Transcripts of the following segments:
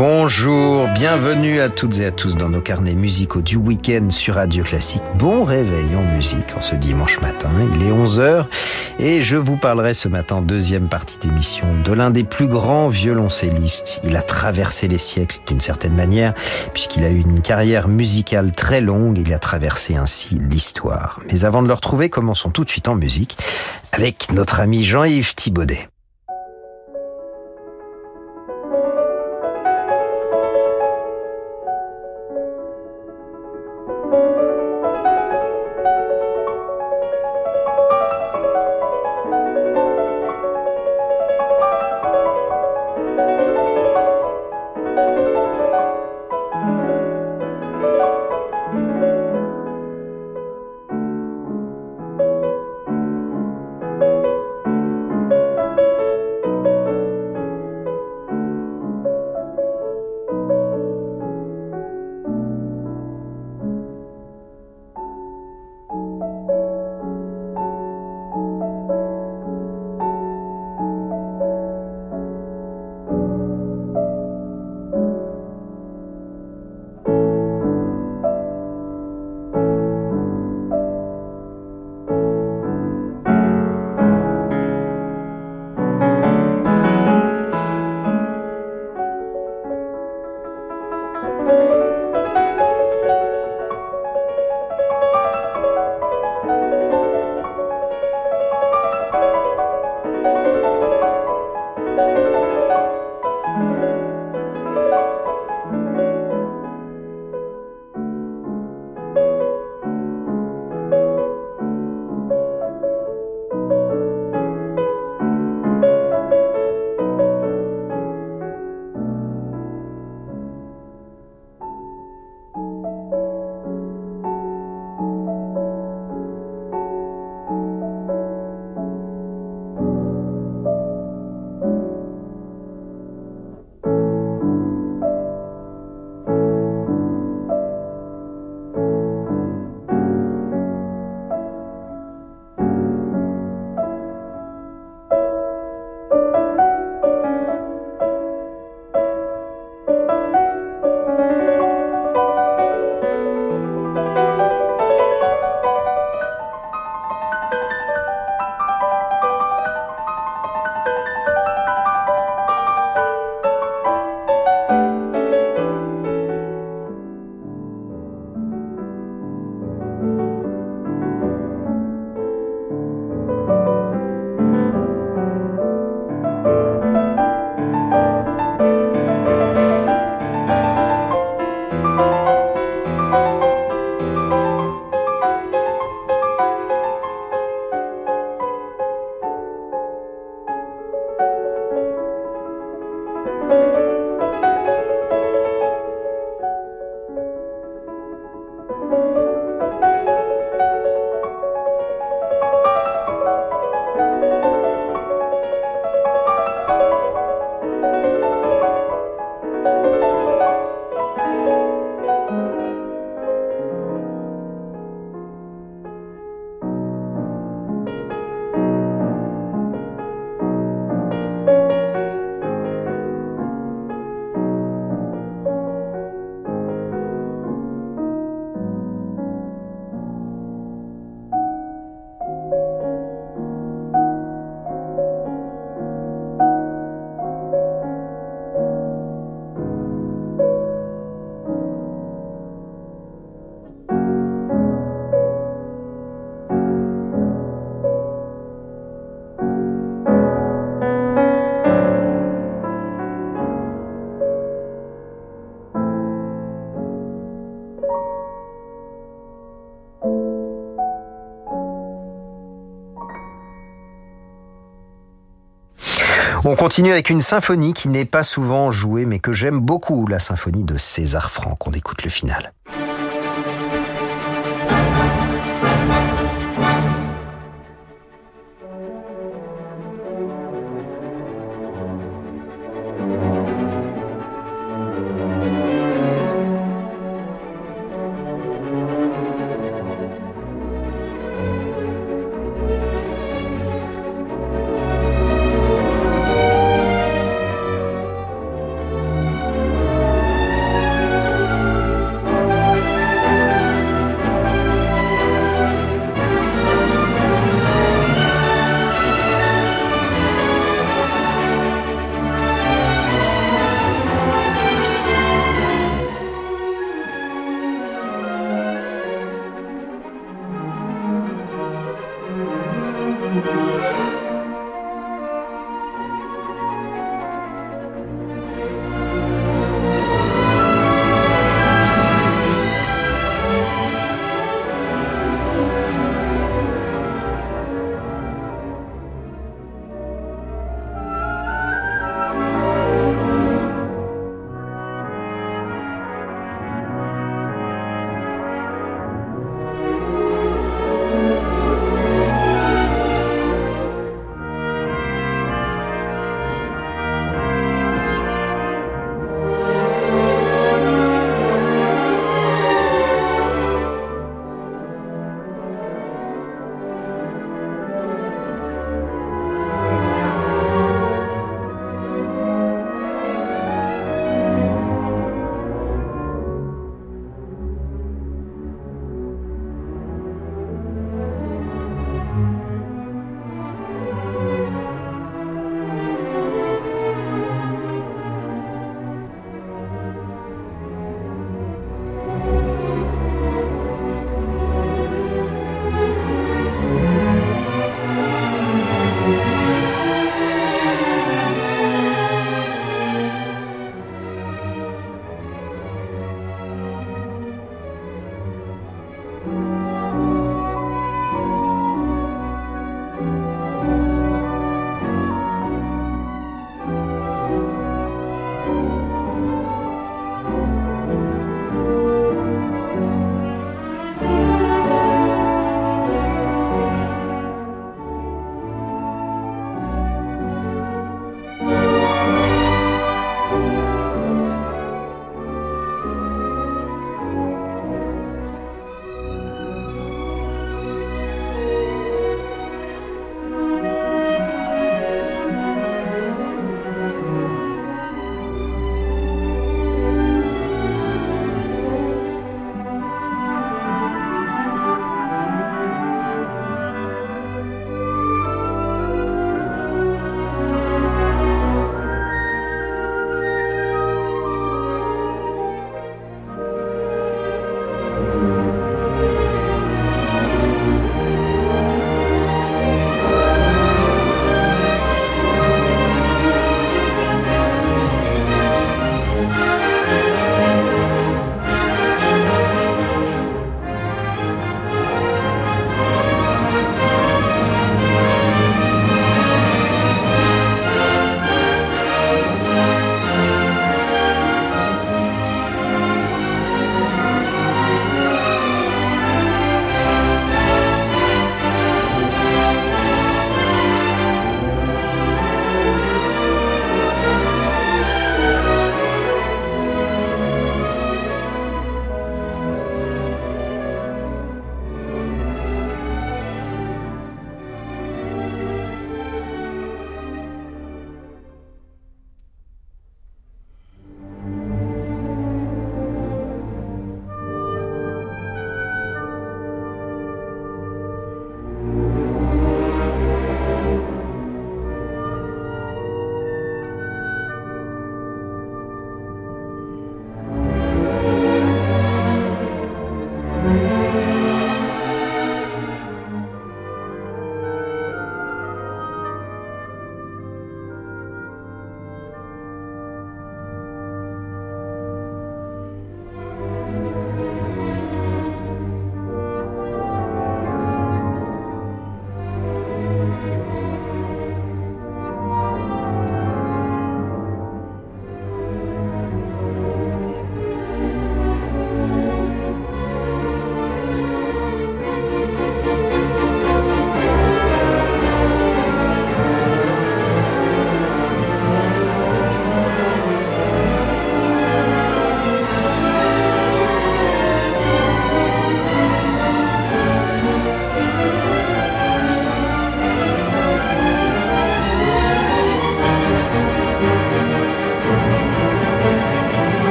Bonjour, bienvenue à toutes et à tous dans nos carnets musicaux du week-end sur Radio Classique. Bon réveil en musique en ce dimanche matin, il est 11h et je vous parlerai ce matin, deuxième partie d'émission, de l'un des plus grands violoncellistes. Il a traversé les siècles d'une certaine manière puisqu'il a eu une carrière musicale très longue, il a traversé ainsi l'histoire. Mais avant de le retrouver, commençons tout de suite en musique avec notre ami Jean-Yves Thibaudet. On continue avec une symphonie qui n'est pas souvent jouée mais que j'aime beaucoup, la symphonie de César Franck. On écoute le final.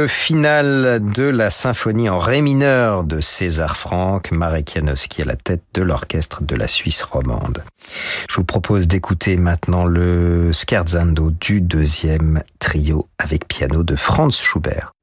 Le final de la symphonie en ré mineur de César Franck, Marek Janowski à la tête de l'orchestre de la Suisse romande. Je vous propose d'écouter maintenant le scherzando du deuxième trio avec piano de Franz Schubert.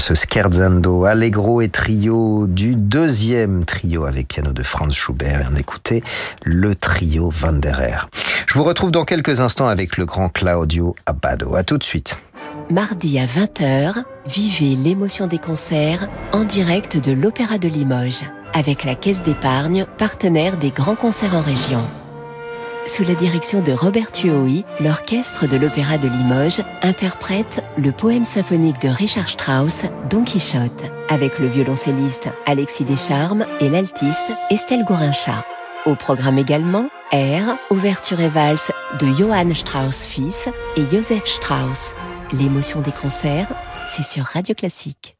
Ce scherzando, allegro et trio du deuxième trio avec piano de Franz Schubert. Et on écoutait le trio Van der Je vous retrouve dans quelques instants avec le grand Claudio Abbado. À tout de suite. Mardi à 20h, vivez l'émotion des concerts en direct de l'Opéra de Limoges avec la Caisse d'épargne, partenaire des grands concerts en région. Sous la direction de Robert Tuohi, l'orchestre de l'Opéra de Limoges interprète le poème symphonique de Richard Strauss, Don Quichotte, avec le violoncelliste Alexis Descharmes et l'altiste Estelle Gourincha. Au programme également, Air, ouverture et valse de Johann Strauss fils et Joseph Strauss. L'émotion des concerts, c'est sur Radio Classique.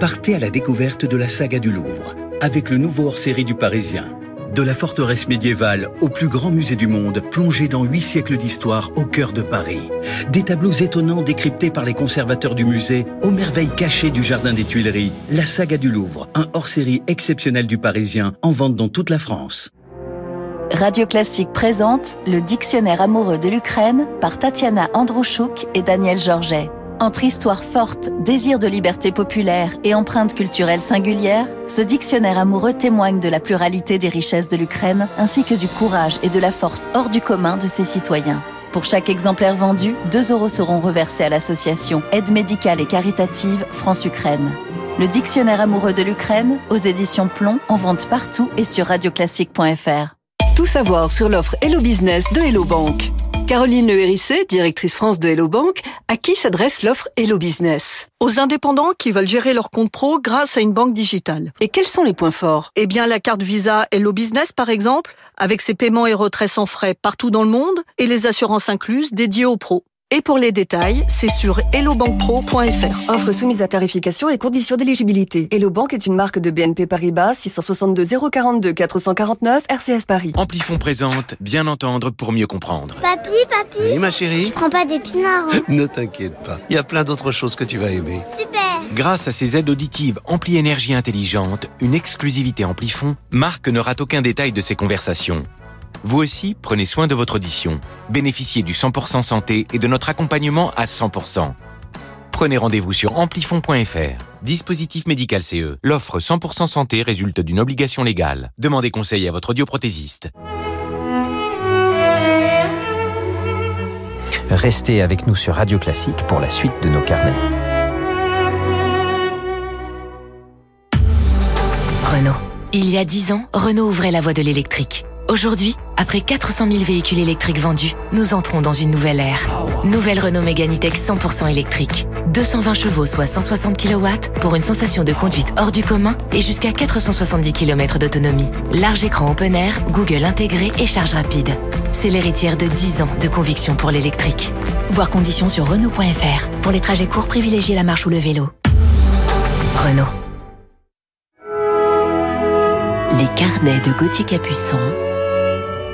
partez à la découverte de la saga du Louvre, avec le nouveau hors-série du Parisien. De la forteresse médiévale au plus grand musée du monde, plongé dans huit siècles d'histoire au cœur de Paris. Des tableaux étonnants décryptés par les conservateurs du musée, aux merveilles cachées du Jardin des Tuileries. La saga du Louvre, un hors-série exceptionnel du Parisien, en vente dans toute la France. Radio Classique présente Le Dictionnaire amoureux de l'Ukraine par Tatiana Androuchouk et Daniel Georget. Entre histoire forte, désir de liberté populaire et empreinte culturelle singulière, ce dictionnaire amoureux témoigne de la pluralité des richesses de l'Ukraine ainsi que du courage et de la force hors du commun de ses citoyens. Pour chaque exemplaire vendu, 2 euros seront reversés à l'association Aide médicale et caritative France-Ukraine. Le dictionnaire amoureux de l'Ukraine, aux éditions Plomb, en vente partout et sur radioclassique.fr. Tout savoir sur l'offre Hello Business de Hello Bank. Caroline Le directrice France de Hello Bank, à qui s'adresse l'offre Hello Business Aux indépendants qui veulent gérer leur compte pro grâce à une banque digitale. Et quels sont les points forts? Eh bien, la carte Visa Hello Business, par exemple, avec ses paiements et retraits sans frais partout dans le monde et les assurances incluses dédiées aux pros. Et pour les détails, c'est sur hellobankpro.fr. Offre soumise à tarification et conditions d'éligibilité. Hello Bank est une marque de BNP Paribas 662 042 449 RCS Paris. Amplifon présente Bien entendre pour mieux comprendre. Papi, papi. Oui, ma chérie. Tu prends pas d'épinards. Hein ne t'inquiète pas. Il y a plein d'autres choses que tu vas aimer. Super. Grâce à ses aides auditives Ampli Énergie Intelligente, une exclusivité Amplifon, Marc ne rate aucun détail de ses conversations. Vous aussi, prenez soin de votre audition. Bénéficiez du 100% santé et de notre accompagnement à 100%. Prenez rendez-vous sur amplifon.fr. Dispositif médical CE. L'offre 100% santé résulte d'une obligation légale. Demandez conseil à votre audioprothésiste. Restez avec nous sur Radio Classique pour la suite de nos carnets. Renault. Il y a dix ans, Renault ouvrait la voie de l'électrique. Aujourd'hui, après 400 000 véhicules électriques vendus, nous entrons dans une nouvelle ère. Nouvelle Renault Mégane E-Tech 100% électrique. 220 chevaux, soit 160 kW, pour une sensation de conduite hors du commun et jusqu'à 470 km d'autonomie. Large écran open air, Google intégré et charge rapide. C'est l'héritière de 10 ans de conviction pour l'électrique. Voir conditions sur Renault.fr. Pour les trajets courts, privilégiez la marche ou le vélo. Renault. Les carnets de Gauthier Capuçon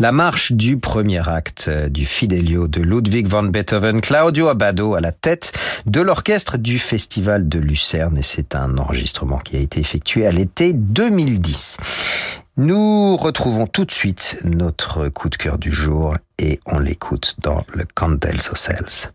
La marche du premier acte du Fidelio de Ludwig van Beethoven, Claudio Abbado à la tête de l'orchestre du Festival de Lucerne et c'est un enregistrement qui a été effectué à l'été 2010. Nous retrouvons tout de suite notre coup de cœur du jour et on l'écoute dans le Candles Cells.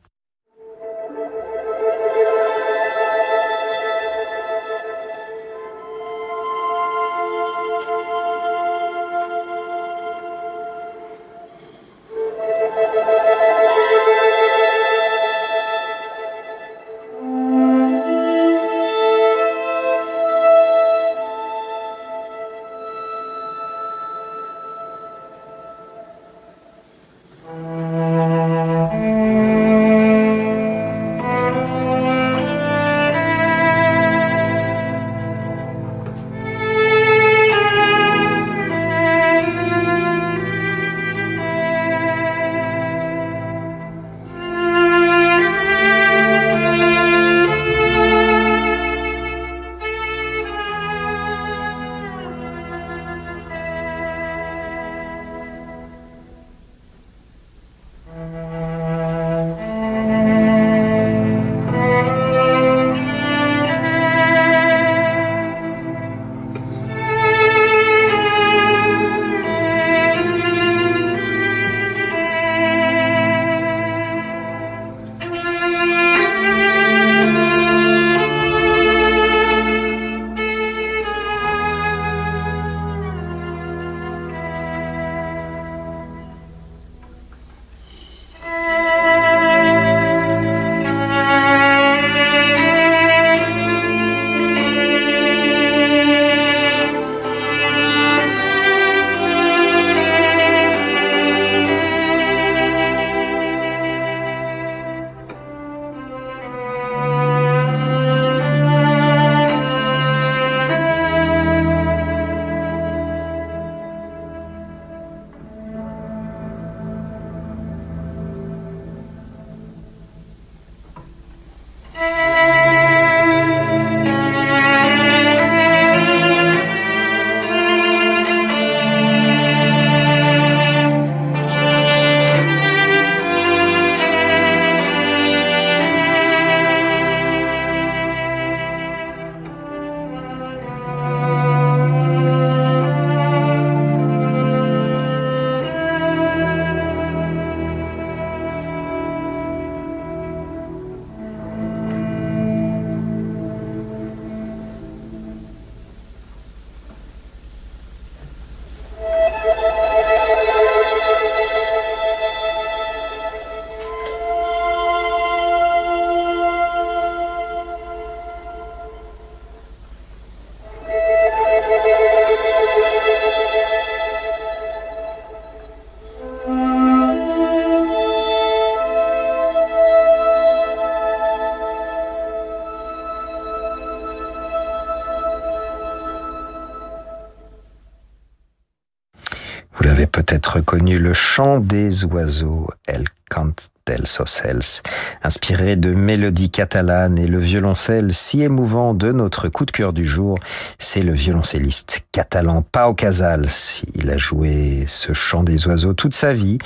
Peut-être reconnu le chant des oiseaux, El Cant dels Ocels, inspiré de mélodies catalanes et le violoncelle si émouvant de notre coup de cœur du jour, c'est le violoncelliste catalan Pau Casals. Il a joué ce chant des oiseaux toute sa vie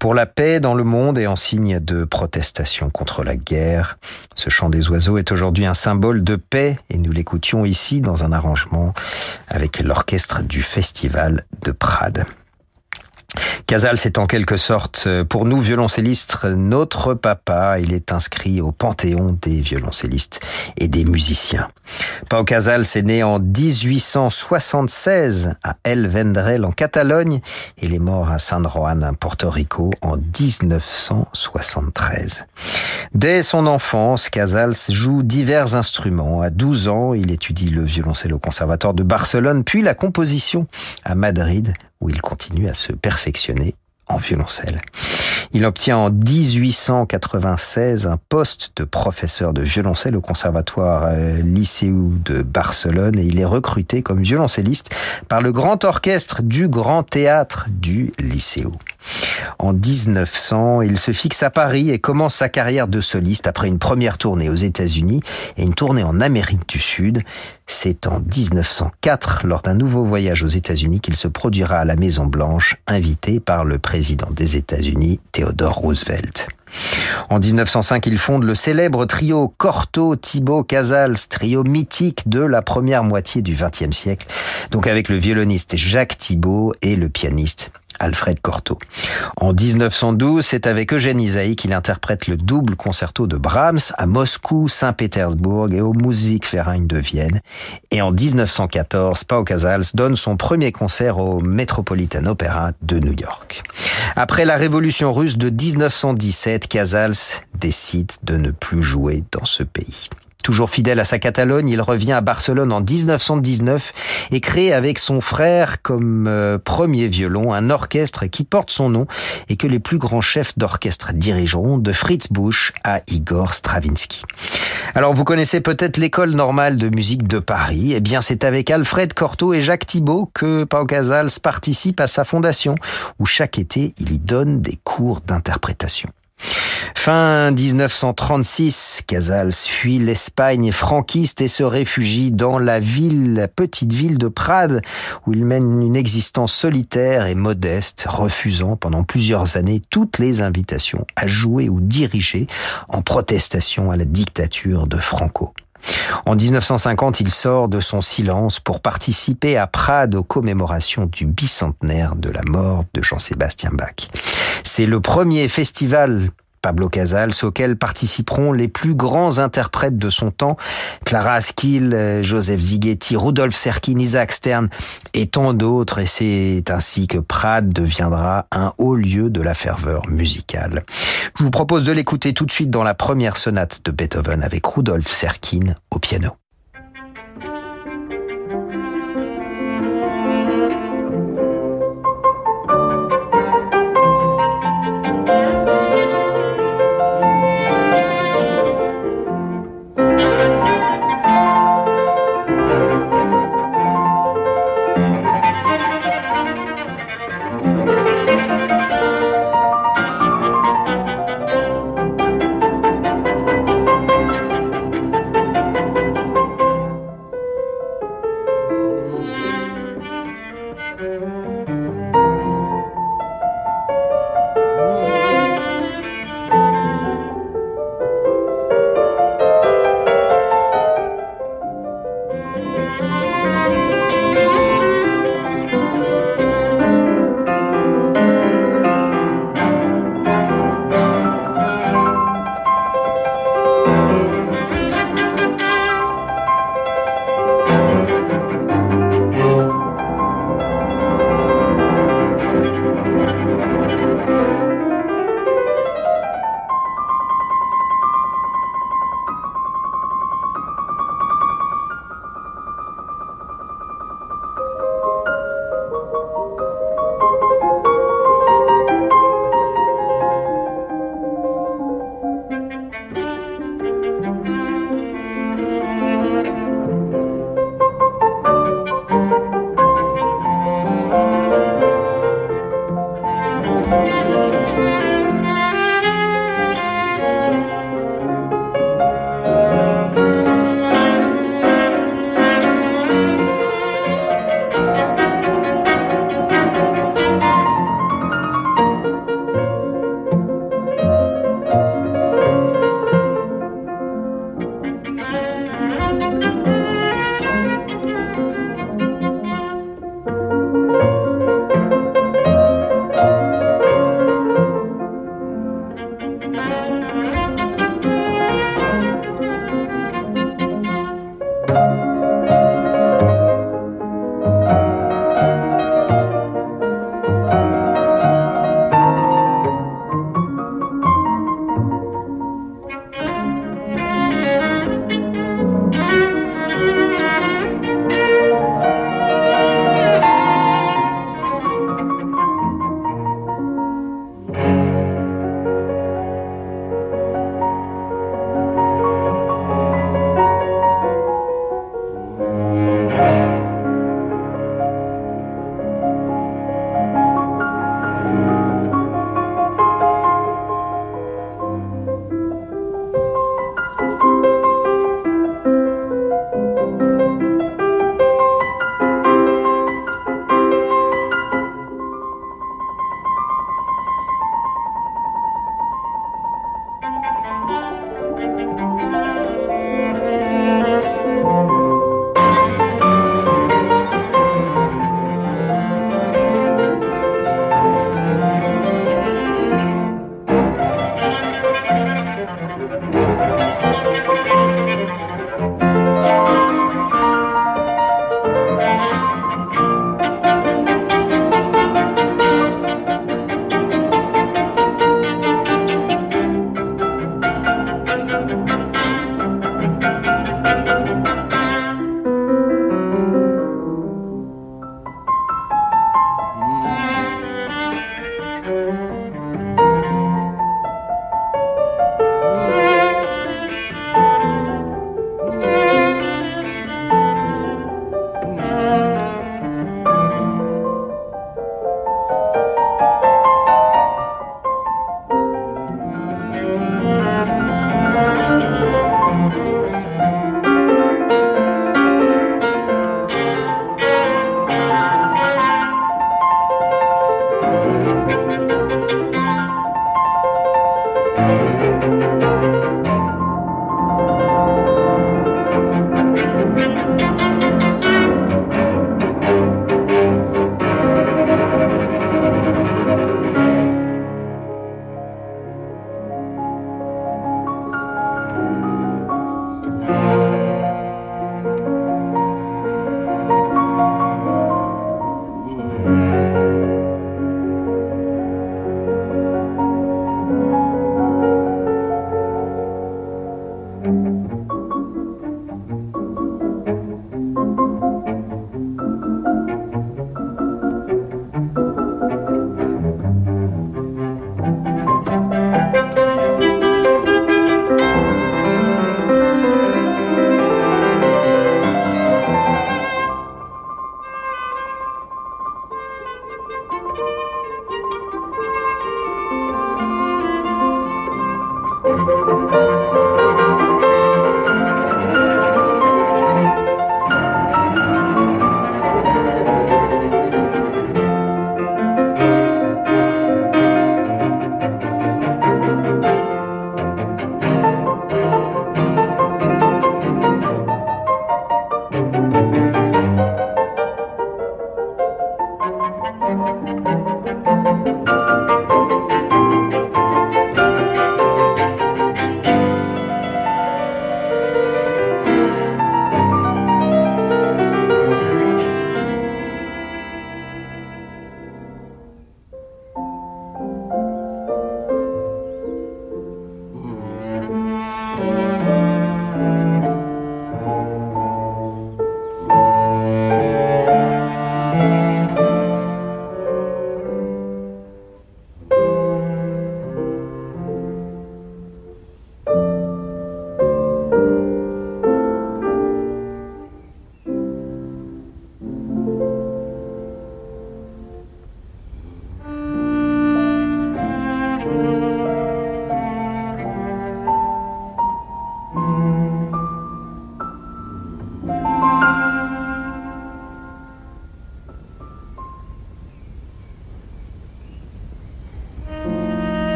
pour la paix dans le monde et en signe de protestation contre la guerre. Ce chant des oiseaux est aujourd'hui un symbole de paix et nous l'écoutions ici dans un arrangement avec l'orchestre du festival de Prades. Casals est en quelque sorte, euh, pour nous violoncellistes, notre papa. Il est inscrit au panthéon des violoncellistes et des musiciens. Pau Casals est né en 1876 à El Vendrell en Catalogne. Il est mort à San Juan, Porto Rico, en 1973. Dès son enfance, Casals joue divers instruments. À 12 ans, il étudie le violoncelle au Conservatoire de Barcelone, puis la composition à Madrid, où il continue à se perfectionner en violoncelle. Il obtient en 1896 un poste de professeur de violoncelle au conservatoire Lycéu de Barcelone et il est recruté comme violoncelliste par le grand orchestre du Grand Théâtre du Lycéu. En 1900, il se fixe à Paris et commence sa carrière de soliste après une première tournée aux États-Unis et une tournée en Amérique du Sud. C'est en 1904, lors d'un nouveau voyage aux États-Unis, qu'il se produira à la Maison Blanche, invité par le président des États-Unis, Theodore Roosevelt. En 1905, il fonde le célèbre trio Cortot, Thibaut, Casals, trio mythique de la première moitié du XXe siècle, donc avec le violoniste Jacques Thibaut et le pianiste Alfred Cortot. En 1912, c'est avec Eugène Isaïe qu'il interprète le double concerto de Brahms à Moscou, Saint-Pétersbourg et au Musikverein de Vienne. Et en 1914, Pau Casals donne son premier concert au Metropolitan Opera de New York. Après la révolution russe de 1917, Casals décide de ne plus jouer dans ce pays. Toujours fidèle à sa Catalogne, il revient à Barcelone en 1919 et crée avec son frère comme euh, premier violon un orchestre qui porte son nom et que les plus grands chefs d'orchestre dirigeront de Fritz Busch à Igor Stravinsky. Alors vous connaissez peut-être l'école normale de musique de Paris. Eh bien c'est avec Alfred Cortot et Jacques Thibault que Pau Casals participe à sa fondation où chaque été il y donne des cours d'interprétation. Fin 1936, Casals fuit l'Espagne franquiste et se réfugie dans la ville, la petite ville de Prades, où il mène une existence solitaire et modeste, refusant pendant plusieurs années toutes les invitations à jouer ou diriger en protestation à la dictature de Franco. En 1950, il sort de son silence pour participer à Prades aux commémorations du bicentenaire de la mort de Jean-Sébastien Bach. C'est le premier festival Pablo Casals, auquel participeront les plus grands interprètes de son temps, Clara Askill, Joseph Dighetti, Rudolf Serkin, Isaac Stern et tant d'autres. Et c'est ainsi que Prades deviendra un haut lieu de la ferveur musicale. Je vous propose de l'écouter tout de suite dans la première sonate de Beethoven avec Rudolf Serkin au piano.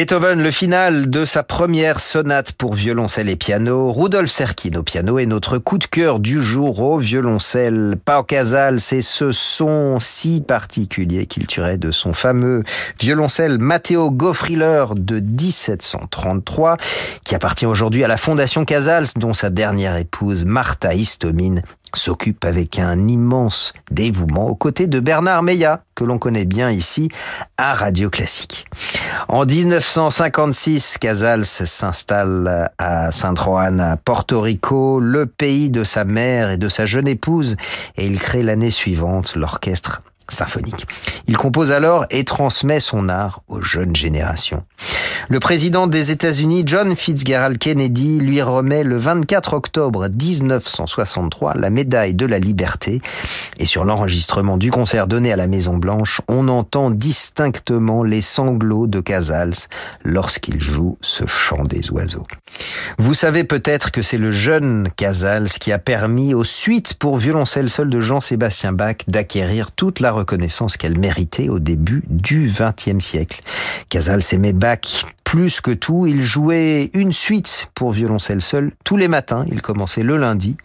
Beethoven, le final de sa première sonate pour violoncelle et piano, Rudolf Serkin au piano et notre coup de cœur du jour au violoncelle. Pau Casals c'est ce son si particulier qu'il tuerait de son fameux violoncelle Matteo Goffriller de 1733, qui appartient aujourd'hui à la Fondation Casals, dont sa dernière épouse Martha Istomine s'occupe avec un immense dévouement aux côtés de Bernard Meillat, que l'on connaît bien ici à Radio Classique. En 1956, Casals s'installe à Saint Juan, à Porto Rico, le pays de sa mère et de sa jeune épouse, et il crée l'année suivante l'orchestre symphonique. Il compose alors et transmet son art aux jeunes générations. Le président des États-Unis, John Fitzgerald Kennedy, lui remet le 24 octobre 1963 la médaille de la liberté. Et sur l'enregistrement du concert donné à la Maison Blanche, on entend distinctement les sanglots de Casals lorsqu'il joue ce chant des oiseaux. Vous savez peut-être que c'est le jeune Casals qui a permis aux suites pour violoncelle seul de Jean-Sébastien Bach d'acquérir toute la reconnaissance qu'elle méritait au début du XXe siècle. Casals aimait Bach plus que tout, il jouait une suite pour violoncelle seul tous les matins. Il commençait le lundi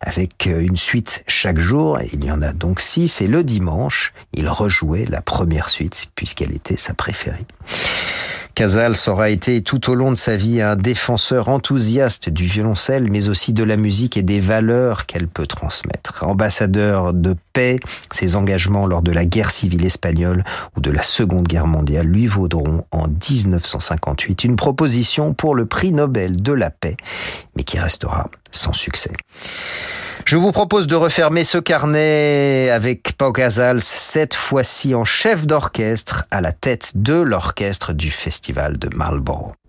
avec une suite chaque jour. Il y en a donc six. Et le dimanche, il rejouait la première suite puisqu'elle était sa préférée. Casals aura été tout au long de sa vie un défenseur enthousiaste du violoncelle, mais aussi de la musique et des valeurs qu'elle peut transmettre. Ambassadeur de paix, ses engagements lors de la guerre civile espagnole ou de la Seconde Guerre mondiale lui vaudront en 1958 une proposition pour le prix Nobel de la paix, mais qui restera sans succès. Je vous propose de refermer ce carnet avec Pau Casals, cette fois-ci en chef d'orchestre à la tête de l'orchestre du festival de Marlborough.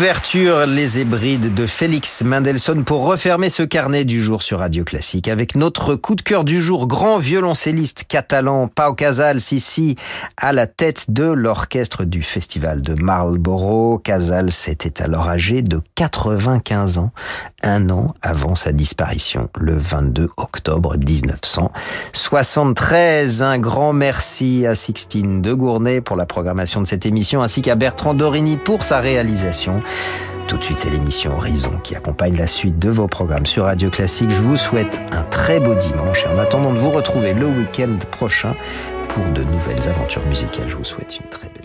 L'ouverture, les hébrides de Félix Mendelssohn pour refermer ce carnet du jour sur Radio Classique avec notre coup de cœur du jour, grand violoncelliste catalan Pau Casals ici à la tête de l'orchestre du festival de Marlborough. Casals était alors âgé de 95 ans, un an avant sa disparition le 22 octobre 1973. Un grand merci à Sixtine de Gournay pour la programmation de cette émission ainsi qu'à Bertrand Dorini pour sa réalisation. Tout de suite, c'est l'émission Horizon qui accompagne la suite de vos programmes sur Radio Classique. Je vous souhaite un très beau dimanche et en attendant de vous retrouver le week-end prochain pour de nouvelles aventures musicales, je vous souhaite une très belle.